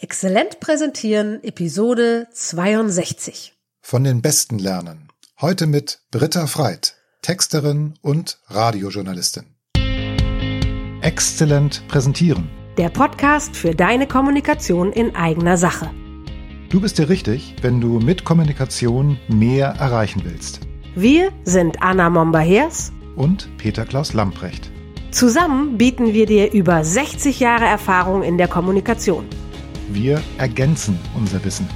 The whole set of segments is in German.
Exzellent präsentieren, Episode 62. Von den Besten lernen. Heute mit Britta Freit, Texterin und Radiojournalistin. Exzellent präsentieren. Der Podcast für deine Kommunikation in eigener Sache. Du bist dir richtig, wenn du mit Kommunikation mehr erreichen willst. Wir sind Anna Momba-Hers Und Peter Klaus Lamprecht. Zusammen bieten wir dir über 60 Jahre Erfahrung in der Kommunikation. Wir ergänzen unser Wissen.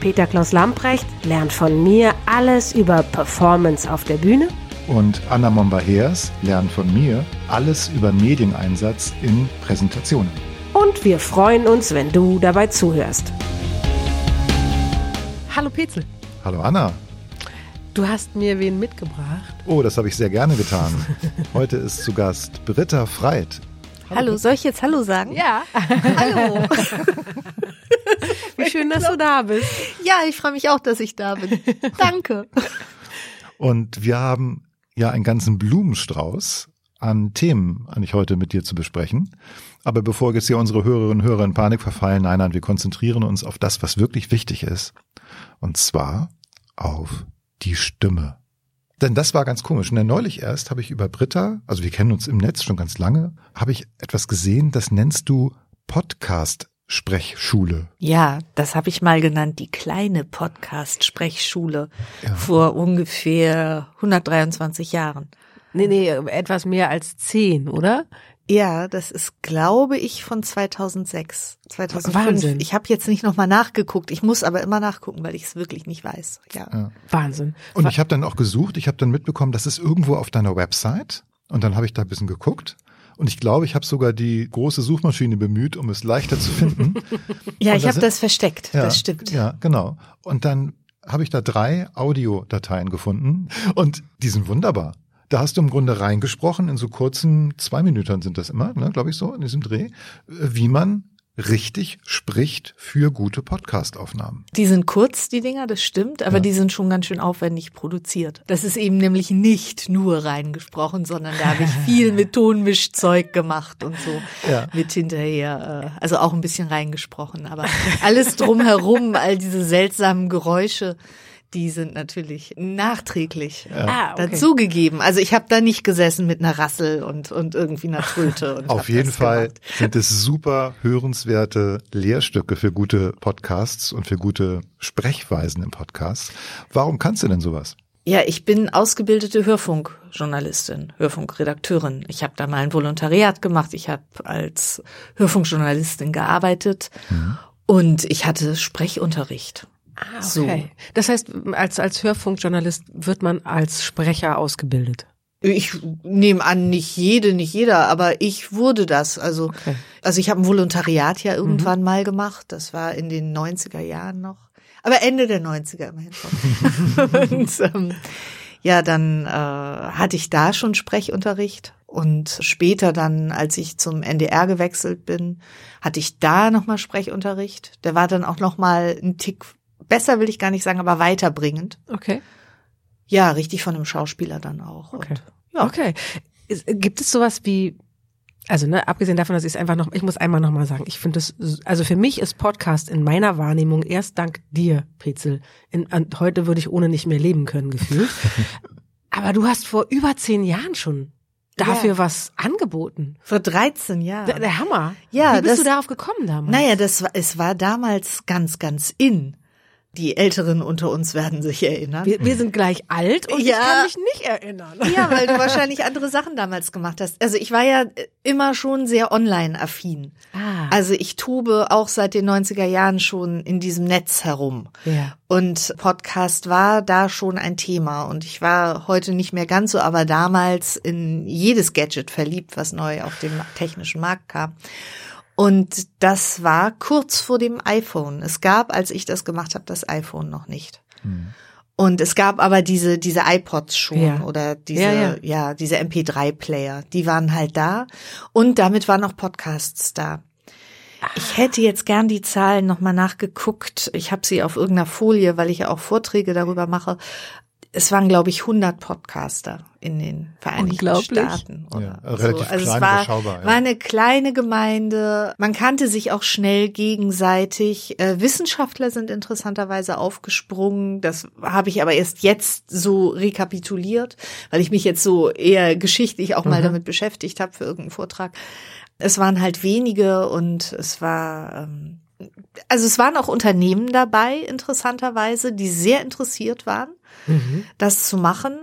Peter Klaus Lamprecht lernt von mir alles über Performance auf der Bühne Und Anna Momba-Hers lernt von mir alles über Medieneinsatz in Präsentationen. und wir freuen uns, wenn du dabei zuhörst. Hallo Petzel, Hallo Anna. du hast mir wen mitgebracht. Oh, das habe ich sehr gerne getan. Heute ist zu Gast Britta Freit. Hallo, soll ich jetzt Hallo sagen? Ja. Hallo. Wie schön, dass du da bist. Ja, ich freue mich auch, dass ich da bin. Danke. Und wir haben ja einen ganzen Blumenstrauß an Themen eigentlich heute mit dir zu besprechen. Aber bevor jetzt hier unsere Hörerinnen und Hörer in Panik verfallen, nein, nein, wir konzentrieren uns auf das, was wirklich wichtig ist. Und zwar auf die Stimme. Denn das war ganz komisch. Denn neulich erst habe ich über Britta, also wir kennen uns im Netz schon ganz lange, habe ich etwas gesehen, das nennst du Podcast-Sprechschule. Ja, das habe ich mal genannt, die kleine Podcast-Sprechschule Ja. vor ungefähr 123 Jahren. Nee, nee, etwas mehr als zehn, oder? Ja, das ist, glaube ich, von 2006, 2005. Wahnsinn. Ich habe jetzt nicht nochmal nachgeguckt. Ich muss aber immer nachgucken, weil ich es wirklich nicht weiß. Ja. Ja. Wahnsinn. Und ich habe dann auch gesucht, ich habe dann mitbekommen, das ist irgendwo auf deiner Website. Und dann habe ich da ein bisschen geguckt. Und ich glaube, ich habe sogar die große Suchmaschine bemüht, um es leichter zu finden. Ja, Und ich habe das versteckt. Ja, Das stimmt. Ja, genau. Und dann habe ich da drei Audiodateien gefunden und die sind wunderbar. Da hast du im Grunde reingesprochen, in so kurzen zwei Minuten sind das immer, ne, glaube ich so, in diesem Dreh, wie man richtig spricht für gute Podcast-Aufnahmen. Die sind kurz, die Dinger, das stimmt, aber Ja. die sind schon ganz schön aufwendig produziert. Das ist eben nämlich nicht nur reingesprochen, sondern da habe ich viel mit Tonmischzeug gemacht und so Ja. mit hinterher, äh, also auch ein bisschen reingesprochen, aber alles drumherum, all diese seltsamen Geräusche, die sind natürlich nachträglich äh, Ah, dazugegeben. Also ich habe da nicht gesessen mit einer Rassel und, und irgendwie einer Tröte. Und Auf jeden Fall gemacht. sind es super hörenswerte Lehrstücke für gute Podcasts und für gute Sprechweisen im Podcast. Warum kannst du denn sowas? Ja, ich bin ausgebildete Hörfunkjournalistin, Hörfunkredakteurin. Ich habe da mal ein Volontariat gemacht. Ich habe als Hörfunkjournalistin gearbeitet und ich hatte Sprechunterricht. Ah, So. okay. Das heißt, als, als Hörfunkjournalist wird man als Sprecher ausgebildet. Ich nehme an, nicht jede, nicht jeder, aber ich wurde das. Also, Okay. also ich habe ein Volontariat ja irgendwann mal gemacht. Das war in den 90er Jahren noch. Aber Ende der 90er immerhin schon. und ähm, ja, dann äh, hatte ich da schon Sprechunterricht. Und später dann, als ich zum NDR gewechselt bin, hatte ich da nochmal Sprechunterricht. Der war dann auch nochmal ein Tick besser, will ich gar nicht sagen, aber weiterbringend. Okay. Ja, richtig von einem Schauspieler dann auch. Okay. Und, ja. Okay. Gibt es sowas wie, also ne, abgesehen davon, dass ich es einfach noch, ich muss einmal noch mal sagen, ich finde es, also für mich ist Podcast in meiner Wahrnehmung erst dank dir, Petzel. In, an, heute würde ich ohne nicht mehr leben können, gefühlt. Aber du hast vor über zehn Jahren schon dafür Ja. was angeboten. Vor 13 Jahren. Der, der Hammer. Ja, Wie bist das- du darauf gekommen damals? Naja, das war, es war damals ganz, ganz in. Die Älteren unter uns werden sich erinnern. wir, wir sind gleich alt und Ja. ich kann mich nicht erinnern. ja, weil du wahrscheinlich andere Sachen damals gemacht hast. Also ich war ja immer schon sehr online-affin. Ah. Also ich tobe auch seit den 90er Jahren schon in diesem Netz herum. Ja. Und Podcast war da schon ein Thema. Und ich war heute nicht mehr ganz so, aber damals in jedes Gadget verliebt, was neu auf dem technischen Markt kam. Und das war kurz vor dem iPhone. Es gab, als ich das gemacht habe, das iPhone noch nicht. Und es gab aber diese, diese iPods schon Ja. oder diese, Ja, ja, ja. diese MP3-Player. Die waren halt da. Und damit waren auch Podcasts da. Ich hätte jetzt gern die Zahlen nochmal nachgeguckt. Ich habe sie auf irgendeiner Folie, weil ich ja auch Vorträge darüber mache. Es waren, glaube ich, 100 Podcaster in den Vereinigten Staaten. Oder ja, relativ so. also klein, es war. Ja. war eine kleine Gemeinde. Man kannte sich auch schnell gegenseitig. Äh, Wissenschaftler sind interessanterweise aufgesprungen. Das habe ich aber erst jetzt so rekapituliert, weil ich mich jetzt so eher geschichtlich auch mal mhm. damit beschäftigt habe für irgendeinen Vortrag. Es waren halt wenige und es war ähm, also es waren auch Unternehmen dabei, interessanterweise, die sehr interessiert waren, mhm. das zu machen.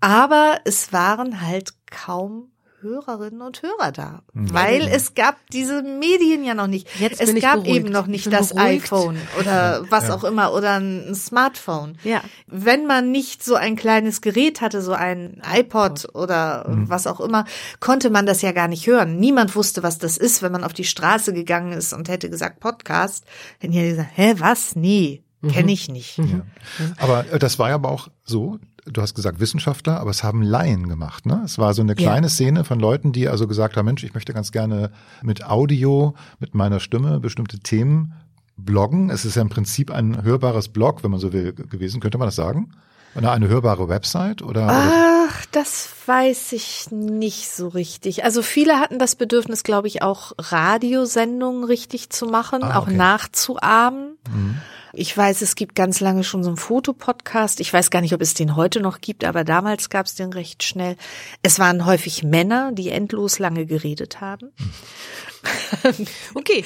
Aber es waren halt kaum Hörerinnen und Hörer da, mhm. weil es gab diese Medien ja noch nicht. Jetzt es gab beruhigt. eben noch nicht das beruhigt. iPhone oder was ja. auch immer oder ein Smartphone. Ja. Wenn man nicht so ein kleines Gerät hatte, so ein iPod oder mhm. was auch immer, konnte man das ja gar nicht hören. Niemand wusste, was das ist, wenn man auf die Straße gegangen ist und hätte gesagt Podcast. Hätten die gesagt, hä, was? Nee, kenne mhm. ich nicht. Ja. Aber äh, das war ja aber auch so, du hast gesagt Wissenschaftler, aber es haben Laien gemacht. Ne? Es war so eine kleine ja. Szene von Leuten, die also gesagt haben, Mensch, ich möchte ganz gerne mit Audio, mit meiner Stimme bestimmte Themen bloggen. Es ist ja im Prinzip ein hörbares Blog, wenn man so will, gewesen. Könnte man das sagen? Oder eine hörbare Website? Oder, Ach, das weiß ich nicht so richtig. Also viele hatten das Bedürfnis, glaube ich, auch Radiosendungen richtig zu machen, ah, okay. auch nachzuahmen. Mhm. Ich weiß, es gibt ganz lange schon so einen Fotopodcast. Ich weiß gar nicht, ob es den heute noch gibt, aber damals gab es den recht schnell. Es waren häufig Männer, die endlos lange geredet haben. Okay,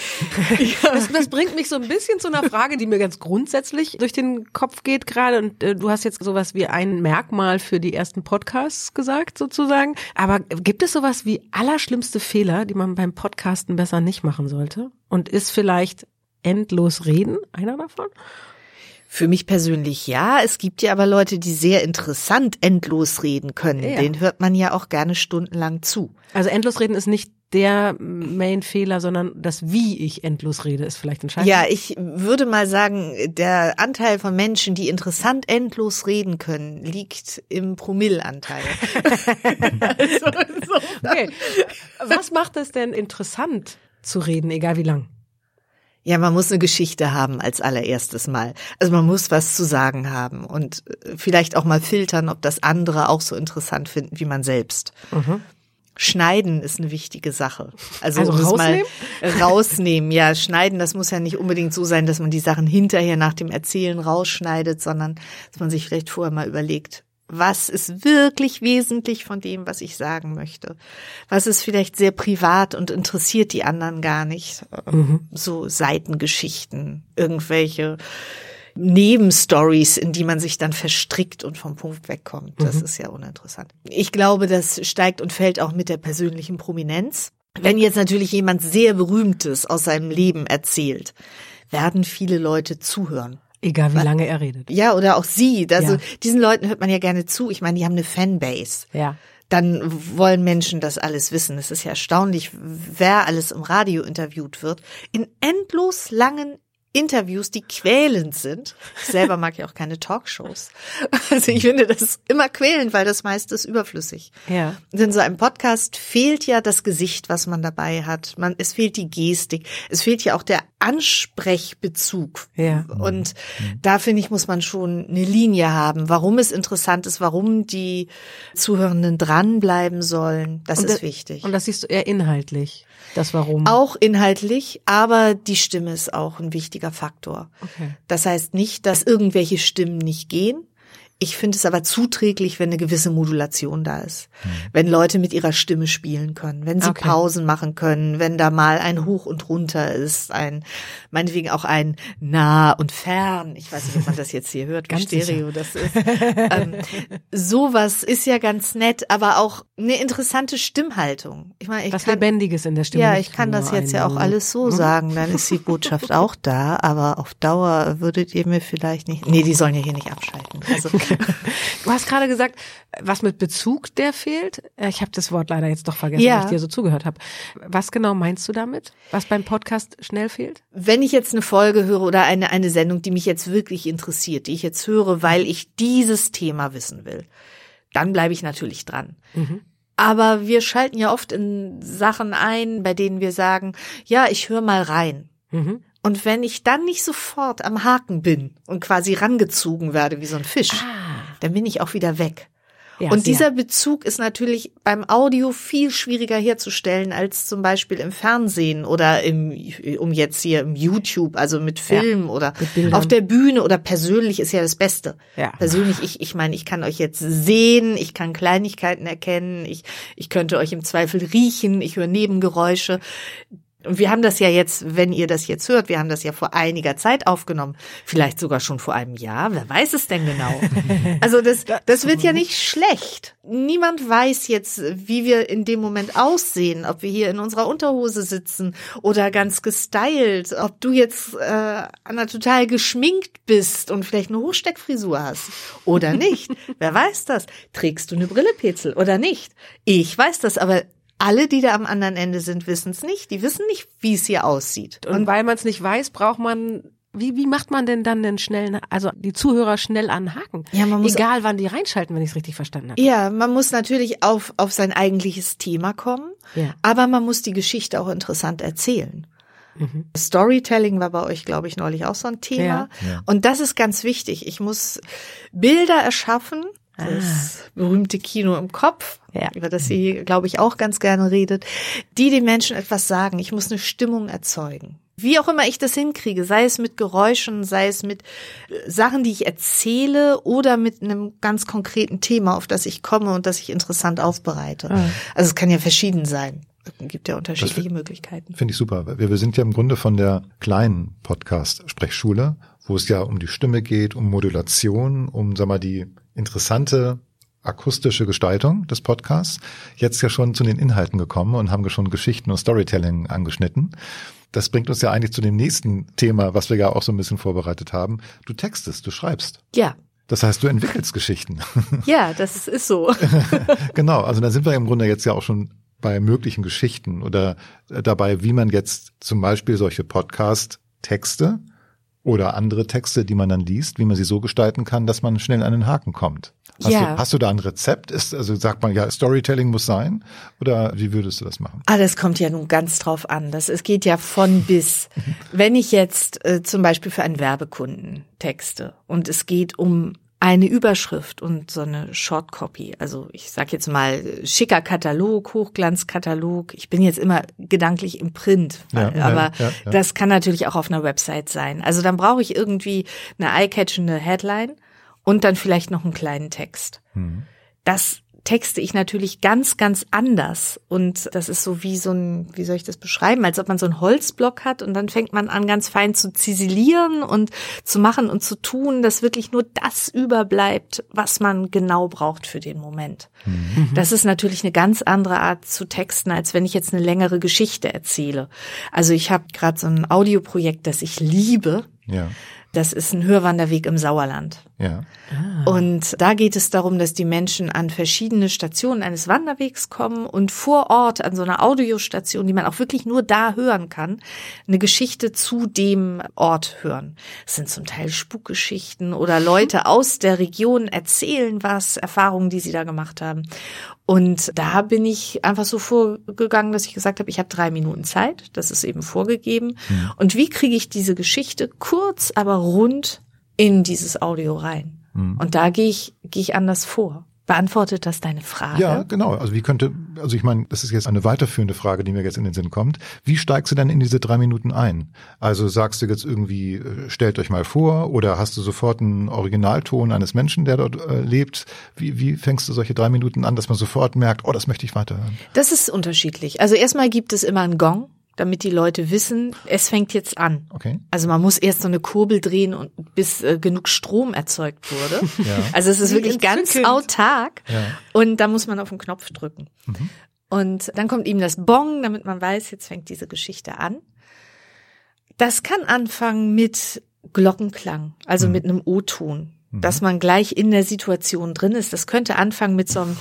das, das, bringt mich so ein bisschen zu einer Frage, die mir ganz grundsätzlich durch den Kopf geht gerade. Und äh, du hast jetzt sowas wie ein Merkmal für die ersten Podcasts gesagt, sozusagen. Aber gibt es sowas wie allerschlimmste Fehler, die man beim Podcasten besser nicht machen sollte? Und ist vielleicht endlos reden, einer davon? Für mich persönlich ja. Es gibt ja aber Leute, die sehr interessant endlos reden können. Ja. Den hört man ja auch gerne stundenlang zu. Also endlos reden ist nicht der Main-Fehler, sondern das, wie ich endlos rede, ist vielleicht entscheidend. Ja, ich würde mal sagen, der Anteil von Menschen, die interessant endlos reden können, liegt im Promillanteil. also, so. okay. Was macht es denn interessant zu reden, egal wie lang? Ja, man muss eine Geschichte haben als allererstes Mal. Also man muss was zu sagen haben und äh, vielleicht auch mal filtern, ob das andere auch so interessant finden wie man selbst. Mhm. Schneiden ist eine wichtige Sache. Also, also rausnehmen? mal rausnehmen. Ja, schneiden, das muss ja nicht unbedingt so sein, dass man die Sachen hinterher nach dem Erzählen rausschneidet, sondern dass man sich vielleicht vorher mal überlegt, was ist wirklich wesentlich von dem, was ich sagen möchte. Was ist vielleicht sehr privat und interessiert die anderen gar nicht. Mhm. So Seitengeschichten, irgendwelche Nebenstories, in die man sich dann verstrickt und vom Punkt wegkommt. Das mhm. ist ja uninteressant. Ich glaube, das steigt und fällt auch mit der persönlichen Prominenz. Wenn jetzt natürlich jemand sehr berühmtes aus seinem Leben erzählt, werden viele Leute zuhören. Egal wie lange er redet. Ja, oder auch sie. Also ja. diesen Leuten hört man ja gerne zu. Ich meine, die haben eine Fanbase. Ja. Dann wollen Menschen das alles wissen. Es ist ja erstaunlich, wer alles im Radio interviewt wird. In endlos langen Interviews, die quälend sind. Ich selber mag ja auch keine Talkshows. Also ich finde das immer quälend, weil das meiste ist überflüssig. Ja. In so einem Podcast fehlt ja das Gesicht, was man dabei hat. Man, es fehlt die Gestik. Es fehlt ja auch der Ansprechbezug. Ja. Und da finde ich, muss man schon eine Linie haben, warum es interessant ist, warum die Zuhörenden dranbleiben sollen. Das und ist wichtig. Und das siehst du eher inhaltlich. Das Warum. Auch inhaltlich, aber die Stimme ist auch ein wichtiger Faktor. Okay. Das heißt nicht, dass irgendwelche Stimmen nicht gehen. Ich finde es aber zuträglich, wenn eine gewisse Modulation da ist. Mhm. Wenn Leute mit ihrer Stimme spielen können, wenn sie okay. Pausen machen können, wenn da mal ein Hoch und runter ist, ein, meinetwegen auch ein nah und fern. Ich weiß nicht, ob man das jetzt hier hört, wie Stereo sicher. das ist. ähm, sowas ist ja ganz nett, aber auch eine interessante Stimmhaltung. Ich meine, ich Was kann, Lebendiges in der Stimme. Ja, ich kann das jetzt ja auch alles so hm? sagen, dann ist die Botschaft auch da, aber auf Dauer würdet ihr mir vielleicht nicht, nee, die sollen ja hier nicht abschalten. Also, Du hast gerade gesagt, was mit Bezug der fehlt. Äh, ich habe das Wort leider jetzt doch vergessen, ja. weil ich dir so zugehört habe. Was genau meinst du damit? Was beim Podcast schnell fehlt? Wenn ich jetzt eine Folge höre oder eine, eine Sendung, die mich jetzt wirklich interessiert, die ich jetzt höre, weil ich dieses Thema wissen will, dann bleibe ich natürlich dran. Mhm. Aber wir schalten ja oft in Sachen ein, bei denen wir sagen, ja, ich höre mal rein. Mhm. Und wenn ich dann nicht sofort am Haken bin und quasi rangezogen werde wie so ein Fisch, ah. dann bin ich auch wieder weg. Ja, und dieser Bezug ist natürlich beim Audio viel schwieriger herzustellen als zum Beispiel im Fernsehen oder im, um jetzt hier im YouTube, also mit Film oder mit auf der Bühne oder persönlich ist ja das Beste. Ja. Persönlich, ich, ich meine, ich kann euch jetzt sehen, ich kann Kleinigkeiten erkennen, ich, ich könnte euch im Zweifel riechen, ich höre Nebengeräusche. Und wir haben das ja jetzt, wenn ihr das jetzt hört, wir haben das ja vor einiger Zeit aufgenommen. Vielleicht sogar schon vor einem Jahr. Wer weiß es denn genau? Also das, das wird ja nicht schlecht. Niemand weiß jetzt, wie wir in dem Moment aussehen, ob wir hier in unserer Unterhose sitzen oder ganz gestylt, ob du jetzt äh, Anna total geschminkt bist und vielleicht eine Hochsteckfrisur hast oder nicht. Wer weiß das? Trägst du eine Brille, Petzel, oder nicht? Ich weiß das, aber alle, die da am anderen Ende sind, wissen es nicht. Die wissen nicht, wie es hier aussieht. Und weil man es nicht weiß, braucht man wie, wie macht man denn dann den schnellen, also die Zuhörer schnell anhaken? Ja, man muss- Egal, wann die reinschalten, wenn ich es richtig verstanden habe. Ja, man muss natürlich auf, auf sein eigentliches Thema kommen, Ja. aber man muss die Geschichte auch interessant erzählen. Storytelling war bei euch, glaube ich, neulich auch so ein Thema. Ja. Ja. Und das ist ganz wichtig. Ich muss Bilder erschaffen, das berühmte Kino im Kopf, Ja. über das sie, glaube ich, auch ganz gerne redet, die den Menschen etwas sagen. Ich muss eine Stimmung erzeugen. Wie auch immer ich das hinkriege, sei es mit Geräuschen, sei es mit äh, Sachen, die ich erzähle oder mit einem ganz konkreten Thema, auf das ich komme und das ich interessant aufbereite. Also es kann ja verschieden sein. Es gibt ja unterschiedliche Möglichkeiten. Finde ich super. Wir, wir sind ja im Grunde von der kleinen Podcast-Sprechschule, wo es ja um die Stimme geht, um Modulation, um, sag mal, die interessante akustische Gestaltung des Podcasts, jetzt ja schon zu den Inhalten gekommen und haben schon Geschichten und Storytelling angeschnitten. Das bringt uns ja eigentlich zu dem nächsten Thema, was wir ja auch so ein bisschen vorbereitet haben. Du textest, du schreibst. Ja. Das heißt, du entwickelst Geschichten. Ja, das ist so. genau, also da sind wir im Grunde jetzt ja auch schon bei möglichen Geschichten oder äh, dabei, wie man jetzt zum Beispiel solche Podcast-Texte oder andere Texte, die man dann liest, wie man sie so gestalten kann, dass man schnell an den Haken kommt. Hast, Ja. du, hast du da ein Rezept? Ist, also sagt man ja, Storytelling muss sein? Oder wie würdest du das machen? Ah, das kommt ja nun ganz drauf an. Das, es geht ja von bis. Wenn ich jetzt äh, zum Beispiel für einen Werbekunden texte und es geht um eine Überschrift und so eine Shortcopy, also ich sag jetzt mal schicker Katalog, Hochglanzkatalog. Ich bin jetzt immer gedanklich im Print, Ja, aber ja, ja. das kann natürlich auch auf einer Website sein. Also dann brauche ich irgendwie eine eye-catchende Headline und dann vielleicht noch einen kleinen Text das texte ich natürlich ganz, ganz anders. Und das ist so wie so ein, wie soll ich das beschreiben, als ob man so einen Holzblock hat und dann fängt man an, ganz fein zu ziselieren und zu machen und zu tun, dass wirklich nur das überbleibt, was man genau braucht für den Moment. Das ist natürlich eine ganz andere Art zu texten, als wenn ich jetzt eine längere Geschichte erzähle. Also ich habe gerade so ein Audioprojekt, das ich liebe. Ja, Das ist ein Hörwanderweg im Sauerland. ja. Und da geht es darum, dass die Menschen an verschiedene Stationen eines Wanderwegs kommen und vor Ort an so einer Audiostation, die man auch wirklich nur da hören kann, eine Geschichte zu dem Ort hören. Es sind zum Teil Spukgeschichten oder Leute aus der Region erzählen was, Erfahrungen, die sie da gemacht haben. Und da bin ich einfach so vorgegangen, dass ich gesagt habe, ich habe drei Minuten Zeit, das ist eben vorgegeben. Und wie kriege ich diese Geschichte kurz, aber rund in dieses Audio rein? Und da gehe ich, gehe ich anders vor. Beantwortet das deine Frage? Ja, genau. Also wie könnte, also ich meine, das ist jetzt eine weiterführende Frage, die mir jetzt in den Sinn kommt. Wie steigst du denn in diese drei Minuten ein? Also sagst du jetzt irgendwie, äh, stellt euch mal vor, oder hast du sofort einen Originalton eines Menschen, der dort äh, lebt? Wie, wie fängst du solche drei Minuten an, dass man sofort merkt, oh, das möchte ich weiterhören? Das ist unterschiedlich. Also erstmal gibt es immer einen Gong, damit die Leute wissen, es fängt jetzt an. Okay. Also man muss erst so eine Kurbel drehen und bis äh, genug Strom erzeugt wurde. Ja. Also es ist wirklich ganz autark. Ja. Und da muss man auf den Knopf drücken. Und dann kommt ihm das Bong, damit man weiß, jetzt fängt diese Geschichte an. Das kann anfangen mit Glockenklang, also mit einem O-Ton, dass man gleich in der Situation drin ist. Das könnte anfangen mit so einem,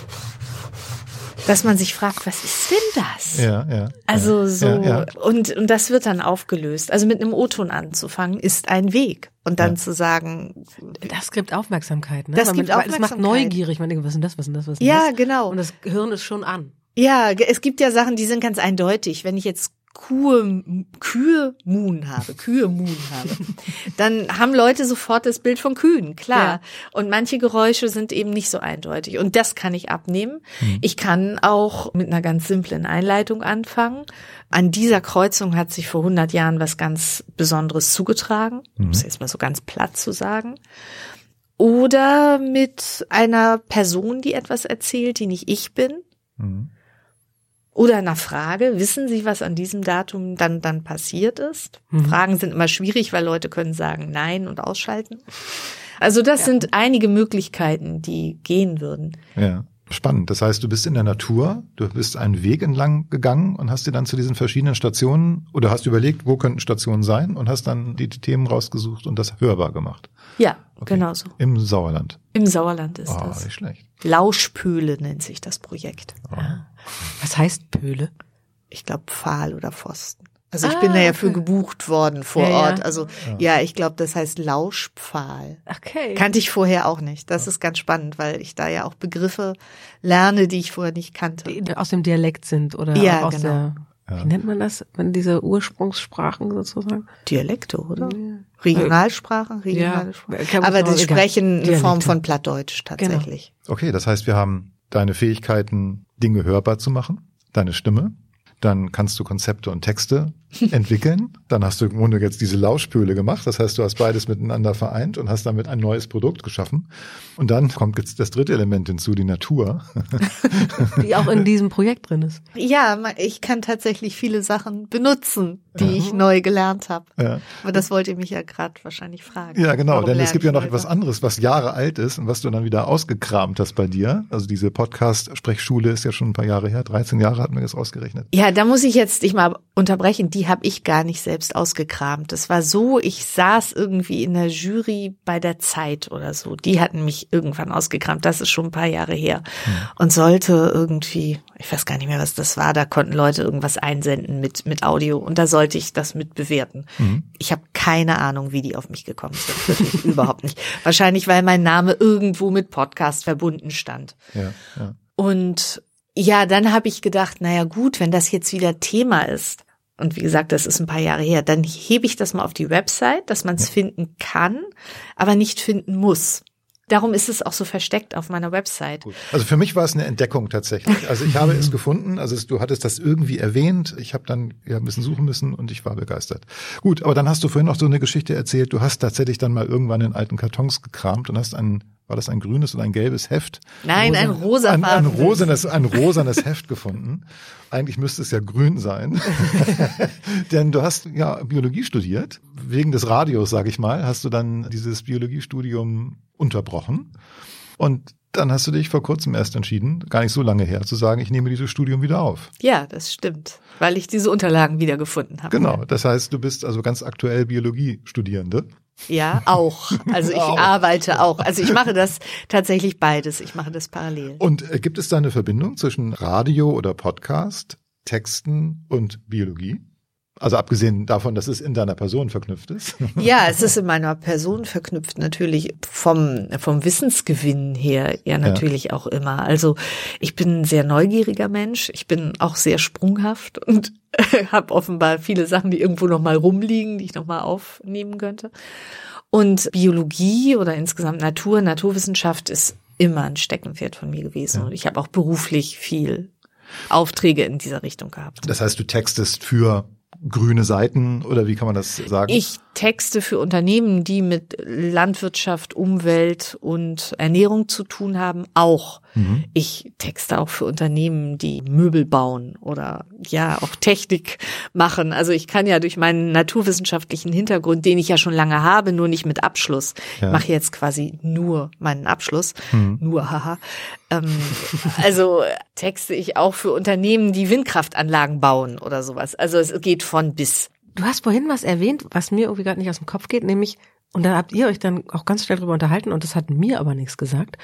dass man sich fragt, was ist denn das? Ja, ja. Also ja, so Ja, ja. und und das wird dann aufgelöst. Also mit einem O-Ton anzufangen ist ein Weg und dann Ja. zu sagen, Das gibt Aufmerksamkeit, ne? Das Weil gibt man, Das macht Aufmerksamkeit. neugierig. Man denkt, was ist denn das, was ist denn das, was ist denn ja das? genau. Und das Gehirn ist schon an. Ja, es gibt ja Sachen, die sind ganz eindeutig. Wenn ich jetzt Kuhe, Kühe Moon habe, Kühe Moon habe, dann haben Leute sofort das Bild von Kühen, klar. Ja. Und manche Geräusche sind eben nicht so eindeutig. Und das kann ich abnehmen. Mhm. Ich kann auch mit einer ganz simplen Einleitung anfangen. An dieser Kreuzung hat sich vor 100 Jahren was ganz Besonderes zugetragen, mhm. um es jetzt mal so ganz platt zu sagen oder mit einer Person, die etwas erzählt, die nicht ich bin. Mhm. Oder einer Frage, wissen Sie, was an diesem Datum dann, dann passiert ist? Mhm. Fragen sind immer schwierig, weil Leute können sagen Nein und ausschalten. Also das ja. sind einige Möglichkeiten, die gehen würden. Ja. Spannend. Das heißt, du bist in der Natur, du bist einen Weg entlang gegangen und hast dir dann zu diesen verschiedenen Stationen oder hast überlegt, wo könnten Stationen sein und hast dann die, Themen rausgesucht und das hörbar gemacht. Ja, okay. genau so. Im Sauerland. Im Sauerland ist oh, das. Nicht schlecht. Lauschpöhle nennt sich das Projekt. Oh. Was heißt Pöhle? Ich glaube Pfahl oder Pfosten. Also ich ah, bin da ja okay. für gebucht worden vor ja, Ort. Also ja, ja ich glaube, das heißt Lauschpfahl. Okay. Kannte ich vorher auch nicht. Das ist ganz spannend, weil ich da ja auch Begriffe lerne, die ich vorher nicht kannte. Die aus dem Dialekt sind oder ja, aus genau. der, wie nennt man das, wenn diese Ursprungssprachen sozusagen? Dialekte, oder? Regionalsprachen, regionale Sprachen. Aber die sprechen in Form von Plattdeutsch genau. tatsächlich. Genau. Okay, das heißt, wir haben deine Fähigkeiten, Dinge hörbar zu machen, deine Stimme, dann kannst du Konzepte und Texte entwickeln. Dann hast du im Grunde jetzt diese Lauschpöhle gemacht. Das heißt, du hast beides miteinander vereint und hast damit ein neues Produkt geschaffen. Und dann kommt jetzt das dritte Element hinzu, die Natur. Die auch in diesem Projekt drin ist. Ja, ich kann tatsächlich viele Sachen benutzen, die ja. ich neu gelernt habe. Ja. Aber das wollt ihr mich ja gerade wahrscheinlich fragen. Ja, genau. Denn es gibt ja noch etwas anderes, was Jahre alt ist und was du dann wieder ausgekramt hast bei dir. Also diese Podcast-Sprechschule ist ja schon ein paar Jahre her. 13 Jahre hatten wir das ausgerechnet. Ja, da muss ich jetzt dich mal unterbrechen. Die habe ich gar nicht selbst ausgekramt. Das war so, ich saß irgendwie in der Jury bei der Zeit oder so. Die hatten mich irgendwann ausgekramt. Das ist schon ein paar Jahre her. Mhm. Und sollte irgendwie, ich weiß gar nicht mehr, was das war, da konnten Leute irgendwas einsenden mit, mit Audio und da sollte ich das mit bewerten. Mhm. Ich habe keine Ahnung, wie die auf mich gekommen sind. Wirklich überhaupt nicht. Wahrscheinlich, weil mein Name irgendwo mit Podcast verbunden stand. Ja, ja. Und ja, dann habe ich gedacht, naja gut, wenn das jetzt wieder Thema ist, und wie gesagt, das ist ein paar Jahre her, dann hebe ich das mal auf die Website, dass man es finden kann, aber nicht finden muss. Darum ist es auch so versteckt auf meiner Website. Gut. Also für mich war es eine Entdeckung tatsächlich. Also ich habe es gefunden, also du hattest das irgendwie erwähnt. Ich habe dann ja ein bisschen suchen müssen und ich war begeistert. Gut, aber dann hast du vorhin noch so eine Geschichte erzählt. Du hast tatsächlich dann mal irgendwann in alten Kartons gekramt und hast einen war das ein grünes oder ein gelbes Heft? Nein, ein rosa ein, ein rosanes, ein rosanes Heft gefunden. Eigentlich müsste es ja grün sein. Denn du hast ja Biologie studiert. Wegen des Radios, sage ich mal, hast du dann dieses Biologiestudium unterbrochen. Und dann hast du dich vor kurzem erst entschieden, gar nicht so lange her, zu sagen, ich nehme dieses Studium wieder auf. Ja, das stimmt, weil ich diese Unterlagen wiedergefunden habe. Genau, das heißt, du bist also ganz aktuell Biologiestudierende. Ja, auch. Also ich auch. arbeite auch. Also ich mache das tatsächlich beides. Ich mache das parallel. Und äh, gibt es da eine Verbindung zwischen Radio oder Podcast, Texten und Biologie? Also abgesehen davon, dass es in deiner Person verknüpft ist. Ja, es ist in meiner Person verknüpft natürlich vom, vom Wissensgewinn her ja natürlich ja. auch immer. Also ich bin ein sehr neugieriger Mensch. Ich bin auch sehr sprunghaft und habe offenbar viele Sachen, die irgendwo noch mal rumliegen, die ich noch mal aufnehmen könnte. Und Biologie oder insgesamt Natur, Naturwissenschaft ist immer ein Steckenpferd von mir gewesen. Ja. Und ich habe auch beruflich viel Aufträge in dieser Richtung gehabt. Das heißt, du textest für grüne Seiten oder wie kann man das sagen? Ich texte für Unternehmen, die mit Landwirtschaft, Umwelt und Ernährung zu tun haben, auch. Mhm. Ich texte auch für Unternehmen, die Möbel bauen oder ja auch Technik machen. Also ich kann ja durch meinen naturwissenschaftlichen Hintergrund, den ich ja schon lange habe, nur nicht mit Abschluss. Ja. Ich mache jetzt quasi nur meinen Abschluss. Mhm. Nur, haha. Ähm, also texte ich auch für Unternehmen, die Windkraftanlagen bauen oder sowas. Also es geht von bis. Du hast vorhin was erwähnt, was mir irgendwie gerade nicht aus dem Kopf geht, nämlich, und da habt ihr euch dann auch ganz schnell drüber unterhalten und das hat mir aber nichts gesagt.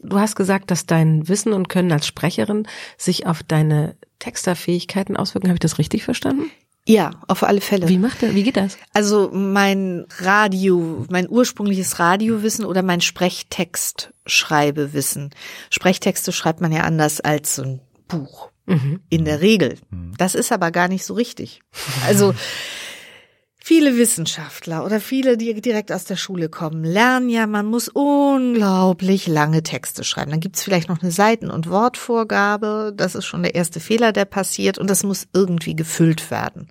Du hast gesagt, dass dein Wissen und Können als Sprecherin sich auf deine Texterfähigkeiten auswirken. Habe ich das richtig verstanden? Ja, auf alle Fälle. Wie macht er, wie geht das? Also mein Radio, mein ursprüngliches Radiowissen oder mein Sprechtextschreibewissen. Sprechtexte schreibt man ja anders als so ein Buch. Mhm. In der Regel. Mhm. Das ist aber gar nicht so richtig. Also viele Wissenschaftler oder viele, die direkt aus der Schule kommen, lernen ja, man muss unglaublich lange Texte schreiben. Dann gibt's vielleicht noch eine Seiten- und Wortvorgabe. Das ist schon der erste Fehler, der passiert. Und das muss irgendwie gefüllt werden.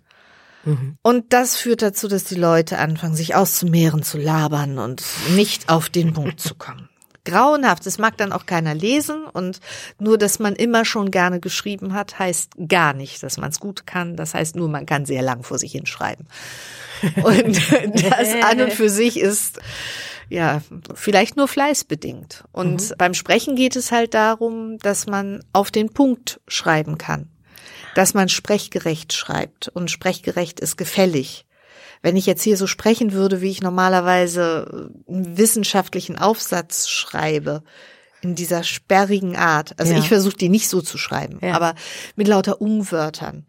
Mhm. Und das führt dazu, dass die Leute anfangen, sich auszumehren, zu labern und nicht auf den Punkt zu kommen. Grauenhaft. Das mag dann auch keiner lesen und nur, dass man immer schon gerne geschrieben hat, heißt gar nicht, dass man es gut kann. Das heißt nur, man kann sehr lang vor sich hinschreiben. Und das an und für sich ist ja, vielleicht nur fleißbedingt. Und mhm. beim Sprechen geht es halt darum, dass man auf den Punkt schreiben kann dass man sprechgerecht schreibt. Und sprechgerecht ist gefällig. Wenn ich jetzt hier so sprechen würde, wie ich normalerweise einen wissenschaftlichen Aufsatz schreibe, in dieser sperrigen Art. Also ja. ich versuche die nicht so zu schreiben, ja. aber mit lauter Umwörtern.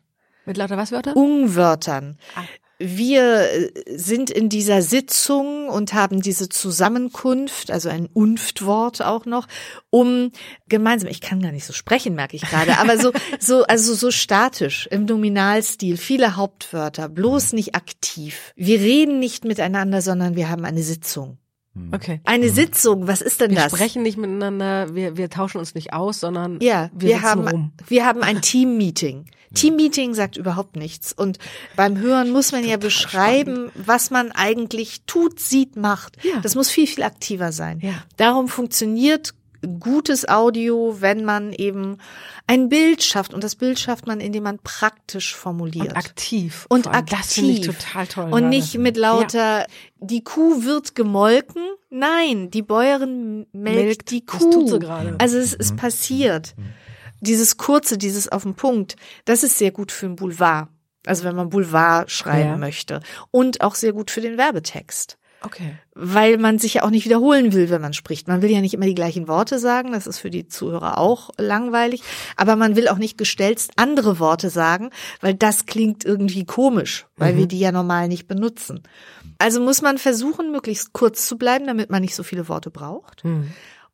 Mit lauter was Wörtern? Umwörtern. Ah wir äh, sind in dieser Sitzung und haben diese Zusammenkunft, also ein Unftwort auch noch, um gemeinsam, ich kann gar nicht so sprechen, merke ich gerade, aber so, so, also so statisch im Nominalstil, viele Hauptwörter, bloß nicht aktiv. Wir reden nicht miteinander, sondern wir haben eine Sitzung. Hm. Okay. Eine mhm. Sitzung, was ist denn wir das? Wir sprechen nicht miteinander, wir, wir tauschen uns nicht aus, sondern ja, wir, wir haben, rum. wir haben ein Team-Meeting. Team-Meeting sagt überhaupt nichts. Und beim Hören muss man ja beschreiben, spannend. was man eigentlich tut, sieht, macht. Ja. Das muss viel, viel aktiver sein. Ja. Darum funktioniert gutes Audio, wenn man eben ein Bild schafft. Und das Bild schafft man, indem man praktisch formuliert. Und aktiv. Und aktiv. Das finde ich total toll. Und nicht mit lauter, ja. die Kuh wird gemolken. Nein, die Bäuerin melkt, melkt die Kuh. Das tut sie gerade. Also es ist mhm. passiert. Mhm. Dieses kurze, dieses auf den Punkt, das ist sehr gut für ein Boulevard. Also wenn man Boulevard schreiben ja. möchte. Und auch sehr gut für den Werbetext. Okay. Weil man sich ja auch nicht wiederholen will, wenn man spricht. Man will ja nicht immer die gleichen Worte sagen, das ist für die Zuhörer auch langweilig, aber man will auch nicht gestelzt andere Worte sagen, weil das klingt irgendwie komisch, weil mhm. wir die ja normal nicht benutzen. Also muss man versuchen, möglichst kurz zu bleiben, damit man nicht so viele Worte braucht. Mhm.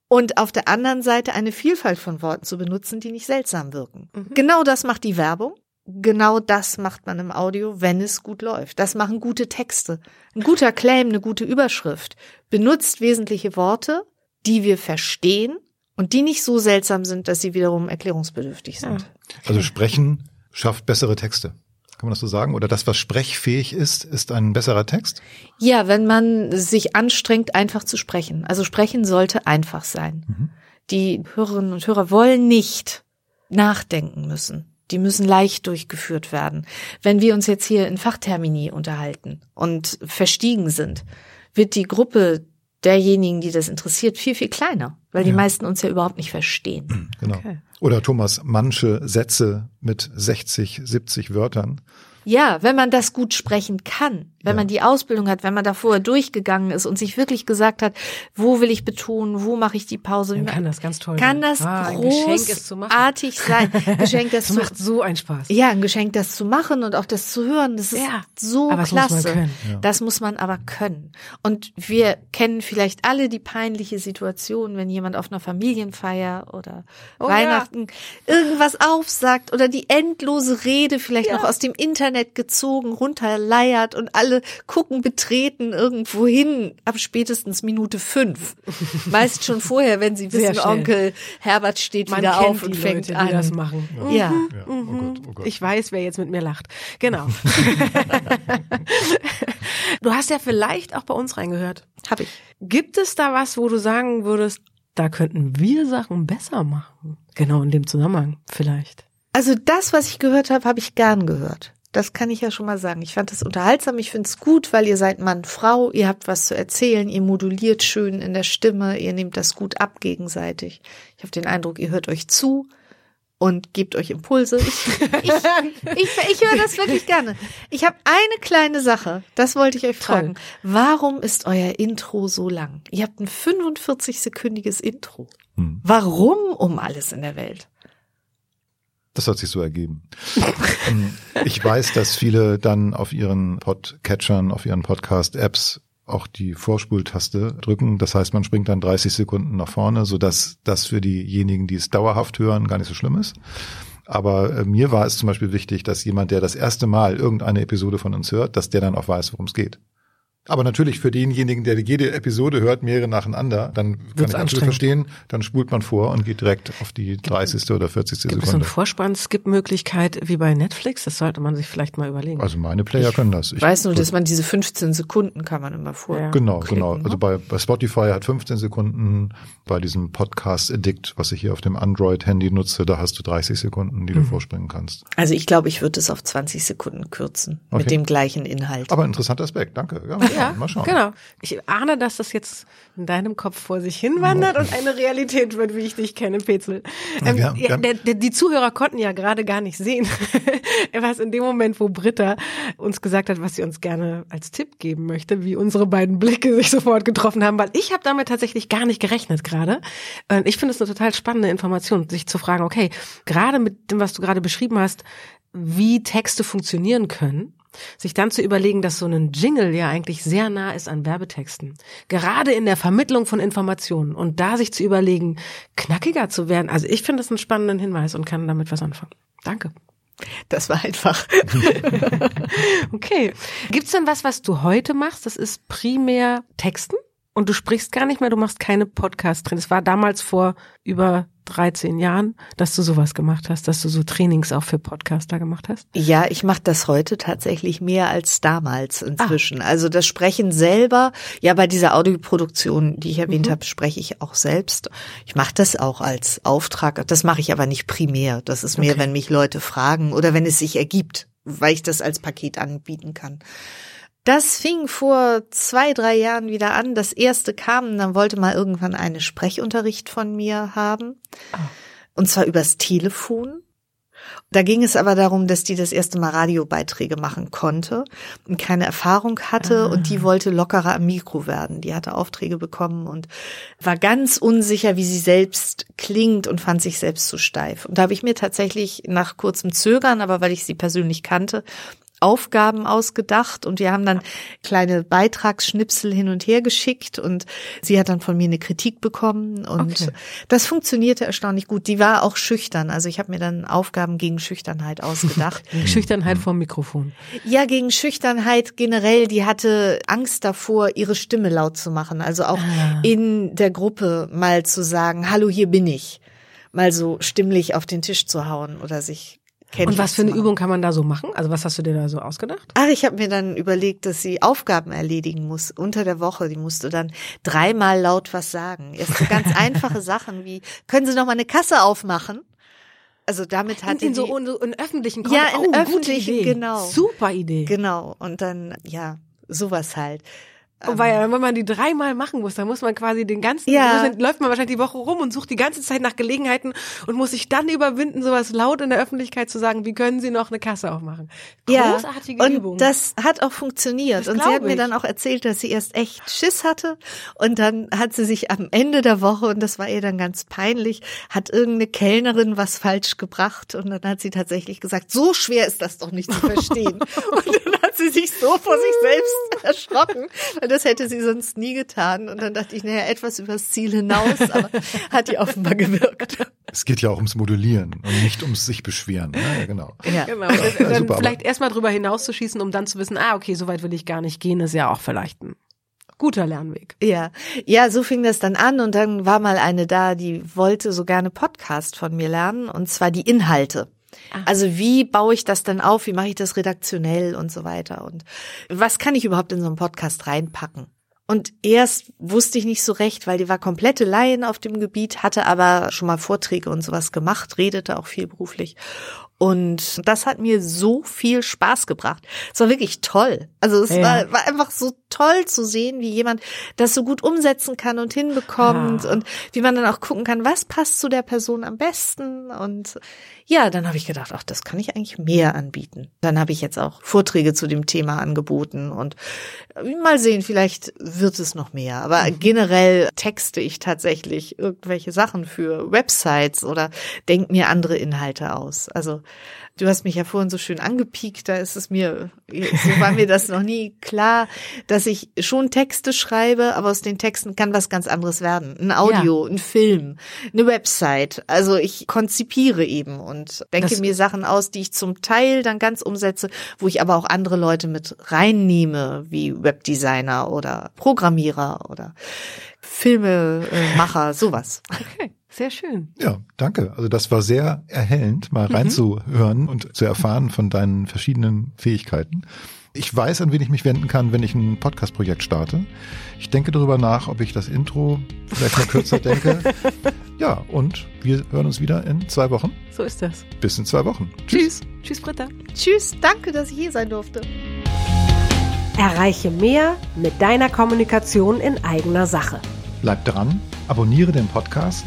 Und auf der anderen Seite eine Vielfalt von Worten zu benutzen, die nicht seltsam wirken. Mhm. Genau das macht die Werbung genau das macht man im Audio, wenn es gut läuft. Das machen gute Texte. Ein guter Claim, eine gute Überschrift benutzt wesentliche Worte, die wir verstehen und die nicht so seltsam sind, dass sie wiederum erklärungsbedürftig sind. Also sprechen schafft bessere Texte. Kann man das so sagen? Oder das, was sprechfähig ist, ist ein besserer Text? Ja, wenn man sich anstrengt, einfach zu sprechen. Also sprechen sollte einfach sein. Mhm. Die Hörerinnen und Hörer wollen nicht nachdenken müssen die müssen leicht durchgeführt werden. Wenn wir uns jetzt hier in Fachtermini unterhalten und verstiegen sind, wird die Gruppe derjenigen, die das interessiert, viel, viel kleiner, weil die meisten uns ja überhaupt nicht verstehen. Genau. Okay. Oder Thomas, manche Sätze mit 60, 70 Wörtern ja, wenn man das gut sprechen kann, wenn ja. man die Ausbildung hat, wenn man da vorher durchgegangen ist und sich wirklich gesagt hat, wo will ich betonen, wo mache ich die Pause. Dann kann das ganz toll Kann das ah, großartig sein. Geschenk, das, das macht so einen Spaß. Ja, ein Geschenk, das zu machen und auch das zu hören, das ist ja, so aber klasse. Das muss, man können. Ja. das muss man aber können. Und wir kennen vielleicht alle die peinliche Situation, wenn jemand auf einer Familienfeier oder oh, Weihnachten ja. irgendwas aufsagt oder die endlose Rede vielleicht noch aus dem Internet Internet gezogen, runterleiert und alle gucken betreten irgendwo hin ab spätestens Minute fünf. Meist schon vorher, wenn sie wissen, Onkel Herbert steht Man wieder auf und fängt Leute, an. Die das machen. Ja. ja. ja. Oh Gott, oh Gott. Ich weiß, wer jetzt mit mir lacht. Genau. du hast ja vielleicht auch bei uns reingehört. Hab ich. Gibt es da was, wo du sagen würdest, da könnten wir Sachen besser machen? Genau in dem Zusammenhang vielleicht. Also das, was ich gehört habe, habe ich gern gehört. Das kann ich ja schon mal sagen. Ich fand das unterhaltsam. Ich finde es gut, weil ihr seid Mann, Frau. Ihr habt was zu erzählen. Ihr moduliert schön in der Stimme. Ihr nehmt das gut ab gegenseitig. Ich habe den Eindruck, ihr hört euch zu und gebt euch Impulse. Ich, ich, ich, ich höre das wirklich gerne. Ich habe eine kleine Sache, das wollte ich euch fragen. Toll. Warum ist euer Intro so lang? Ihr habt ein 45-sekündiges Intro. Hm. Warum um alles in der Welt? Das hat sich so ergeben. Ähm, ich weiß, dass viele dann auf ihren Podcatchern, auf ihren Podcast-Apps auch die Vorspultaste drücken. Das heißt, man springt dann 30 Sekunden nach vorne, so dass das für diejenigen, die es dauerhaft hören, gar nicht so schlimm ist. Aber äh, mir war es zum Beispiel wichtig, dass jemand, der das erste Mal irgendeine Episode von uns hört, dass der dann auch weiß, worum es geht. Aber natürlich für denjenigen, der jede Episode hört, mehrere nacheinander, dann kann ich absolut verstehen, dann spult man vor und geht direkt auf die 30. oder 40. Gibt Sekunde. Gibt es so eine Vorspann-Skip-Möglichkeit wie bei Netflix? Das sollte man sich vielleicht mal überlegen. Also meine Player ich können das. Ich weiß nur, dass man diese 15 Sekunden kann man immer vor. Ja. Genau, genau. Ne? Also bei, bei Spotify hat 15 Sekunden, bei diesem Podcast Addict, was ich hier auf dem Android-Handy nutze, da hast du 30 Sekunden, die mhm. du vorspringen kannst. Also ich glaube, ich würde es auf 20 Sekunden kürzen okay. mit dem gleichen Inhalt. Aber interessanter Aspekt, danke. Ja ja, mal schauen. Genau. Ich ahne, dass das jetzt in deinem Kopf vor sich hinwandert und eine Realität wird, wie ich dich kenne, Petzel. Ähm, ja, ja, der, der, die Zuhörer konnten ja gerade gar nicht sehen, was in dem Moment, wo Britta uns gesagt hat, was sie uns gerne als Tipp geben möchte, wie unsere beiden Blicke sich sofort getroffen haben, weil ich habe damit tatsächlich gar nicht gerechnet gerade. Und ich finde es eine total spannende Information, sich zu fragen, okay, gerade mit dem, was du gerade beschrieben hast, wie Texte funktionieren können sich dann zu überlegen, dass so ein Jingle ja eigentlich sehr nah ist an Werbetexten. Gerade in der Vermittlung von Informationen und da sich zu überlegen, knackiger zu werden. Also ich finde das einen spannenden Hinweis und kann damit was anfangen. Danke. Das war einfach. okay. Gibt's denn was, was du heute machst? Das ist primär Texten? Und du sprichst gar nicht mehr, du machst keine Podcasts drin. Es war damals vor über 13 Jahren, dass du sowas gemacht hast, dass du so Trainings auch für Podcaster gemacht hast? Ja, ich mache das heute tatsächlich mehr als damals inzwischen. Ah. Also das Sprechen selber, ja, bei dieser Audioproduktion, die ich erwähnt mhm. habe, spreche ich auch selbst. Ich mache das auch als Auftrag. Das mache ich aber nicht primär. Das ist mehr, okay. wenn mich Leute fragen oder wenn es sich ergibt, weil ich das als Paket anbieten kann. Das fing vor zwei, drei Jahren wieder an. Das erste kam, dann wollte mal irgendwann eine Sprechunterricht von mir haben. Oh. Und zwar übers Telefon. Da ging es aber darum, dass die das erste Mal Radiobeiträge machen konnte und keine Erfahrung hatte ah. und die wollte lockerer am Mikro werden. Die hatte Aufträge bekommen und war ganz unsicher, wie sie selbst klingt und fand sich selbst zu steif. Und da habe ich mir tatsächlich nach kurzem Zögern, aber weil ich sie persönlich kannte, Aufgaben ausgedacht und wir haben dann kleine Beitragsschnipsel hin und her geschickt und sie hat dann von mir eine Kritik bekommen und okay. das funktionierte erstaunlich gut. Die war auch schüchtern, also ich habe mir dann Aufgaben gegen Schüchternheit ausgedacht. Schüchternheit vom Mikrofon. Ja, gegen Schüchternheit generell, die hatte Angst davor, ihre Stimme laut zu machen, also auch ah. in der Gruppe mal zu sagen, hallo, hier bin ich mal so stimmlich auf den Tisch zu hauen oder sich und was für eine Übung kann man da so machen? Also was hast du dir da so ausgedacht? Ach, ich habe mir dann überlegt, dass sie Aufgaben erledigen muss unter der Woche. Die musste dann dreimal laut was sagen. Erst so ganz einfache Sachen wie, können Sie noch mal eine Kasse aufmachen? Also damit hat in, in so in, in öffentlichen Kontext. Ja, in oh, öffentlichen, genau. Super Idee. Genau. Und dann, ja, sowas halt. Und weil ja, wenn man die dreimal machen muss, dann muss man quasi den ganzen, ja. läuft man wahrscheinlich die Woche rum und sucht die ganze Zeit nach Gelegenheiten und muss sich dann überwinden, sowas laut in der Öffentlichkeit zu sagen, wie können Sie noch eine Kasse aufmachen? Großartige ja, und Übung. das hat auch funktioniert. Das und sie hat ich. mir dann auch erzählt, dass sie erst echt Schiss hatte und dann hat sie sich am Ende der Woche, und das war ihr dann ganz peinlich, hat irgendeine Kellnerin was falsch gebracht und dann hat sie tatsächlich gesagt, so schwer ist das doch nicht zu verstehen. und dann hat sie sich so vor sich selbst erschrocken das hätte sie sonst nie getan. Und dann dachte ich, naja, etwas übers Ziel hinaus, aber hat die offenbar gewirkt. Es geht ja auch ums Modellieren und nicht ums sich beschweren. Ja, genau. Ja. genau. Dann ja, super, vielleicht erstmal drüber hinauszuschießen, um dann zu wissen, ah, okay, so weit will ich gar nicht gehen, ist ja auch vielleicht ein guter Lernweg. Ja, ja, so fing das dann an und dann war mal eine da, die wollte so gerne Podcast von mir lernen und zwar die Inhalte. Ah. Also wie baue ich das dann auf? Wie mache ich das redaktionell und so weiter? Und was kann ich überhaupt in so einen Podcast reinpacken? Und erst wusste ich nicht so recht, weil die war komplette Laien auf dem Gebiet, hatte aber schon mal Vorträge und sowas gemacht, redete auch viel beruflich. Und das hat mir so viel Spaß gebracht. Es war wirklich toll. Also es ja. war, war einfach so toll zu sehen, wie jemand das so gut umsetzen kann und hinbekommt ja. und wie man dann auch gucken kann, was passt zu der Person am besten. Und ja, dann habe ich gedacht, ach, das kann ich eigentlich mehr anbieten. Dann habe ich jetzt auch Vorträge zu dem Thema angeboten und mal sehen, vielleicht wird es noch mehr. Aber mhm. generell texte ich tatsächlich irgendwelche Sachen für Websites oder denke mir andere Inhalte aus. Also Du hast mich ja vorhin so schön angepiekt, da ist es mir, so war mir das noch nie klar, dass ich schon Texte schreibe, aber aus den Texten kann was ganz anderes werden. Ein Audio, ja. ein Film, eine Website. Also ich konzipiere eben und denke das mir Sachen aus, die ich zum Teil dann ganz umsetze, wo ich aber auch andere Leute mit reinnehme, wie Webdesigner oder Programmierer oder Filmemacher, sowas. Okay. Sehr schön. Ja, danke. Also das war sehr erhellend, mal mhm. reinzuhören und zu erfahren von deinen verschiedenen Fähigkeiten. Ich weiß, an wen ich mich wenden kann, wenn ich ein Podcast-Projekt starte. Ich denke darüber nach, ob ich das Intro vielleicht mal kürzer denke. Ja, und wir hören uns wieder in zwei Wochen. So ist das. Bis in zwei Wochen. Tschüss. Tschüss, Britta. Tschüss. Danke, dass ich hier sein durfte. Erreiche mehr mit deiner Kommunikation in eigener Sache. Bleib dran, abonniere den Podcast